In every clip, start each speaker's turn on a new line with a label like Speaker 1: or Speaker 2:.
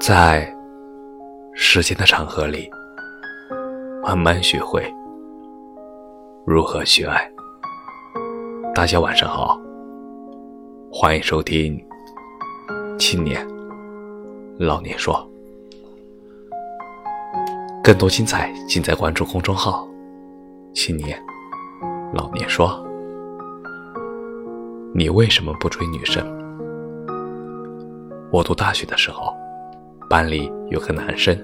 Speaker 1: 在时间的长河里，慢慢学会如何去爱。大家晚上好，欢迎收听《青年老年说》，更多精彩尽在关注公众号“青年老年说”。你为什么不追女生？我读大学的时候。班里有个男生，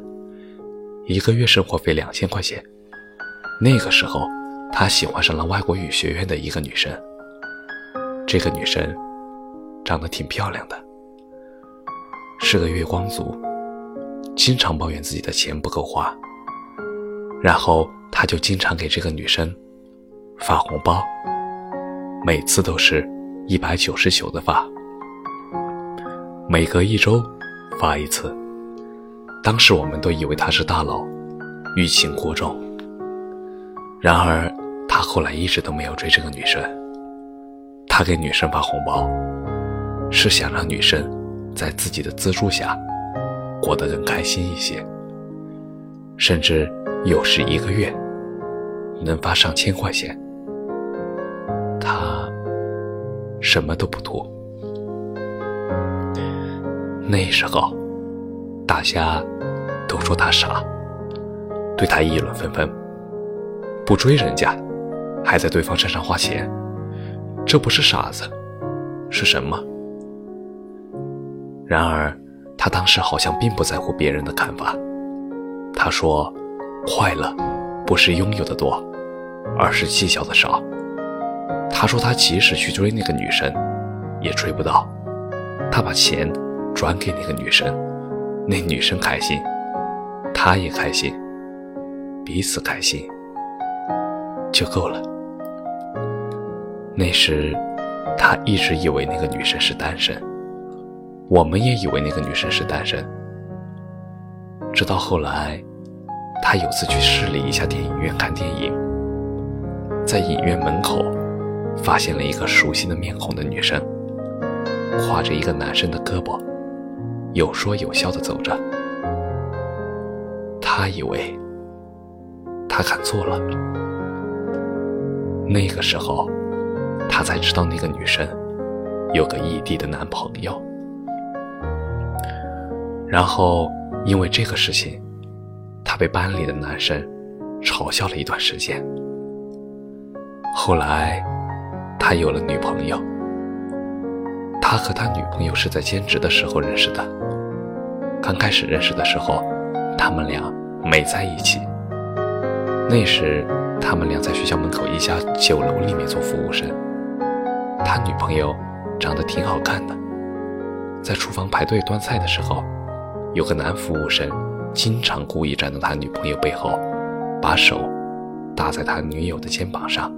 Speaker 1: 一个月生活费两千块钱。那个时候，他喜欢上了外国语学院的一个女生。这个女生长得挺漂亮的，是个月光族，经常抱怨自己的钱不够花。然后他就经常给这个女生发红包，每次都是一百九十九的发，每隔一周发一次。当时我们都以为他是大佬，欲擒故纵。然而，他后来一直都没有追这个女生。他给女生发红包，是想让女生在自己的资助下过得更开心一些。甚至有时一个月能发上千块钱，他什么都不图。那时候，大家。都说他傻，对他议论纷纷。不追人家，还在对方身上花钱，这不是傻子，是什么？然而，他当时好像并不在乎别人的看法。他说：“快乐不是拥有的多，而是计较的少。”他说：“他即使去追那个女生，也追不到。他把钱转给那个女生，那女生开心。”他也开心，彼此开心就够了。那时，他一直以为那个女生是单身，我们也以为那个女生是单身。直到后来，他有次去市里一家电影院看电影，在影院门口发现了一个熟悉的面孔的女生，挎着一个男生的胳膊，有说有笑的走着。他以为他看错了，那个时候他才知道那个女生有个异地的男朋友，然后因为这个事情，他被班里的男生嘲笑了一段时间。后来他有了女朋友，他和他女朋友是在兼职的时候认识的，刚开始认识的时候，他们俩。没在一起。那时，他们俩在学校门口一家酒楼里面做服务生。他女朋友长得挺好看的，在厨房排队端菜的时候，有个男服务生经常故意站在他女朋友背后，把手搭在他女友的肩膀上。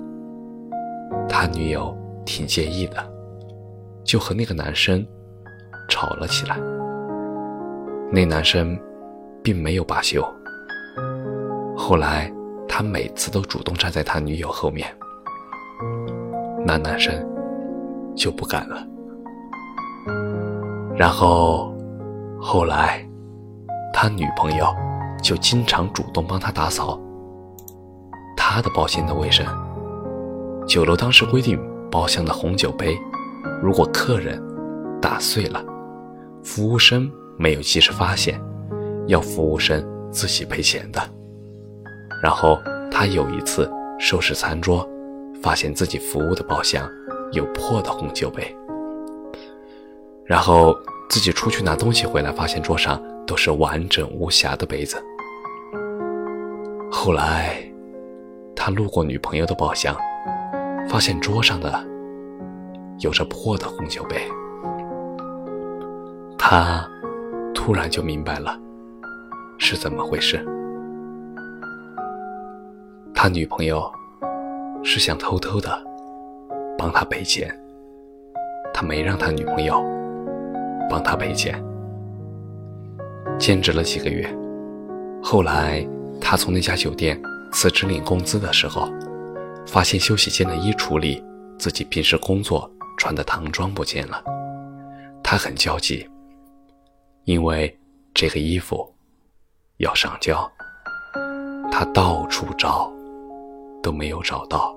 Speaker 1: 他女友挺介意的，就和那个男生吵了起来。那男生并没有罢休。后来，他每次都主动站在他女友后面，那男生就不敢了。然后，后来，他女朋友就经常主动帮他打扫他的包厢的卫生。酒楼当时规定，包厢的红酒杯，如果客人打碎了，服务生没有及时发现，要服务生自己赔钱的。然后他有一次收拾餐桌，发现自己服务的包厢有破的红酒杯。然后自己出去拿东西回来，发现桌上都是完整无瑕的杯子。后来他路过女朋友的包厢，发现桌上的有着破的红酒杯，他突然就明白了是怎么回事。他女朋友是想偷偷的帮他赔钱，他没让他女朋友帮他赔钱。兼职了几个月，后来他从那家酒店辞职领工资的时候，发现休息间的衣橱里自己平时工作穿的唐装不见了，他很焦急，因为这个衣服要上交，他到处找都没有找到。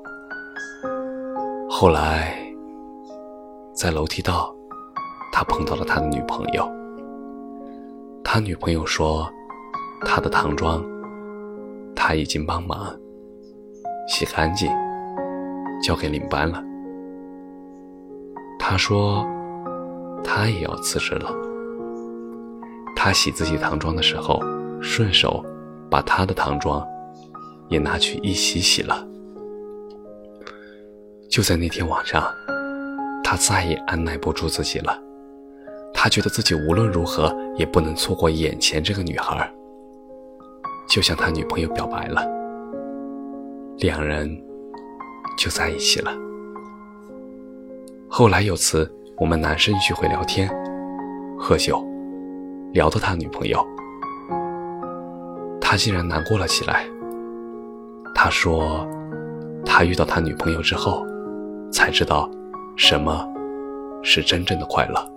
Speaker 1: 后来在楼梯道，他碰到了他的女朋友。他女朋友说，他的唐装他已经帮忙洗干净，交给领班了。他说，他也要辞职了。他洗自己唐装的时候，顺手把他的唐装也拿去一起洗了。就在那天晚上，他再也按耐不住自己了。他觉得自己无论如何也不能错过眼前这个女孩，就向他女朋友表白了。两人就在一起了。后来有次我们男生聚会聊天，喝酒，聊到他女朋友，他竟然难过了起来。他说，他遇到他女朋友之后，才知道什么是真正的快乐。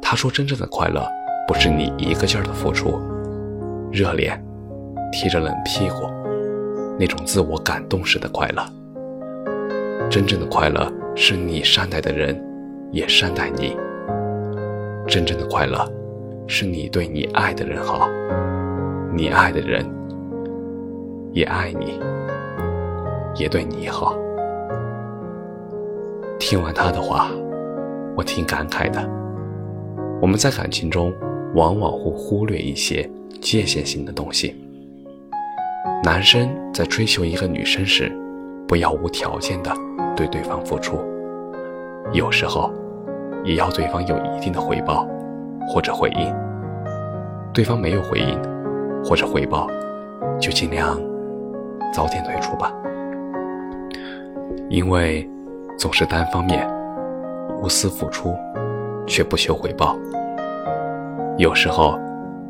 Speaker 1: 他说，真正的快乐不是你一个劲儿的付出，热脸贴着冷屁股，那种自我感动式的快乐。真正的快乐。是你善待的人，也善待你。真正的快乐，是你对你爱的人好，你爱的人也爱你，也对你好。听完他的话，我挺感慨的。我们在感情中，往往会忽略一些界限性的东西。男生在追求一个女生时，不要无条件的。对对方付出，有时候也要对方有一定的回报或者回应。对方没有回应或者回报，就尽量早点退出吧。因为总是单方面无私付出，却不求回报，有时候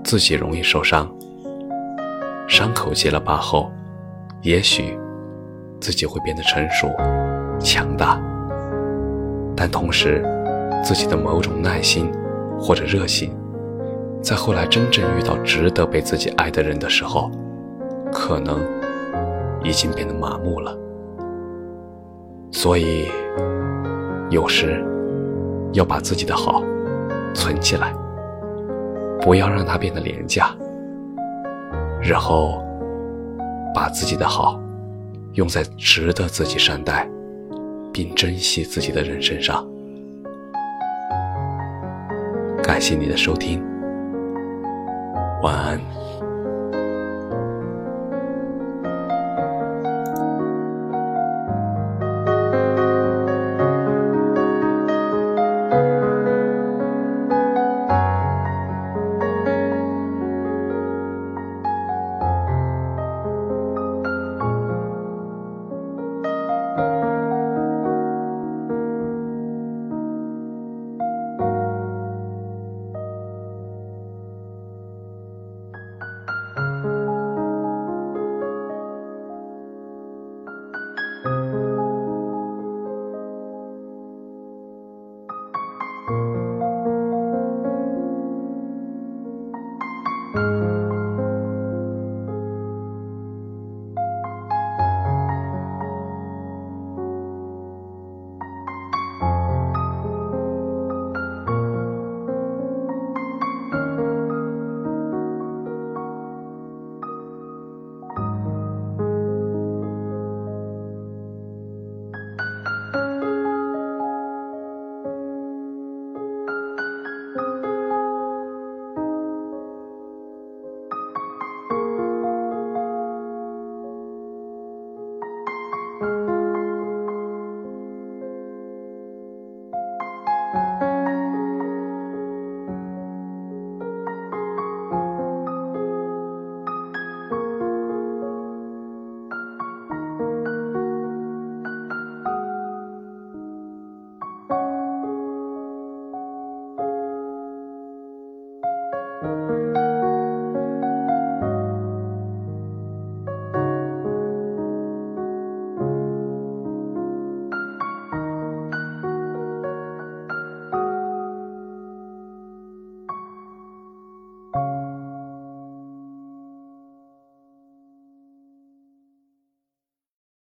Speaker 1: 自己容易受伤。伤口结了疤后，也许自己会变得成熟。强大，但同时，自己的某种耐心或者热心，在后来真正遇到值得被自己爱的人的时候，可能已经变得麻木了。所以，有时要把自己的好存起来，不要让它变得廉价。日后，把自己的好用在值得自己善待。并珍惜自己的人身上。感谢你的收听，晚安。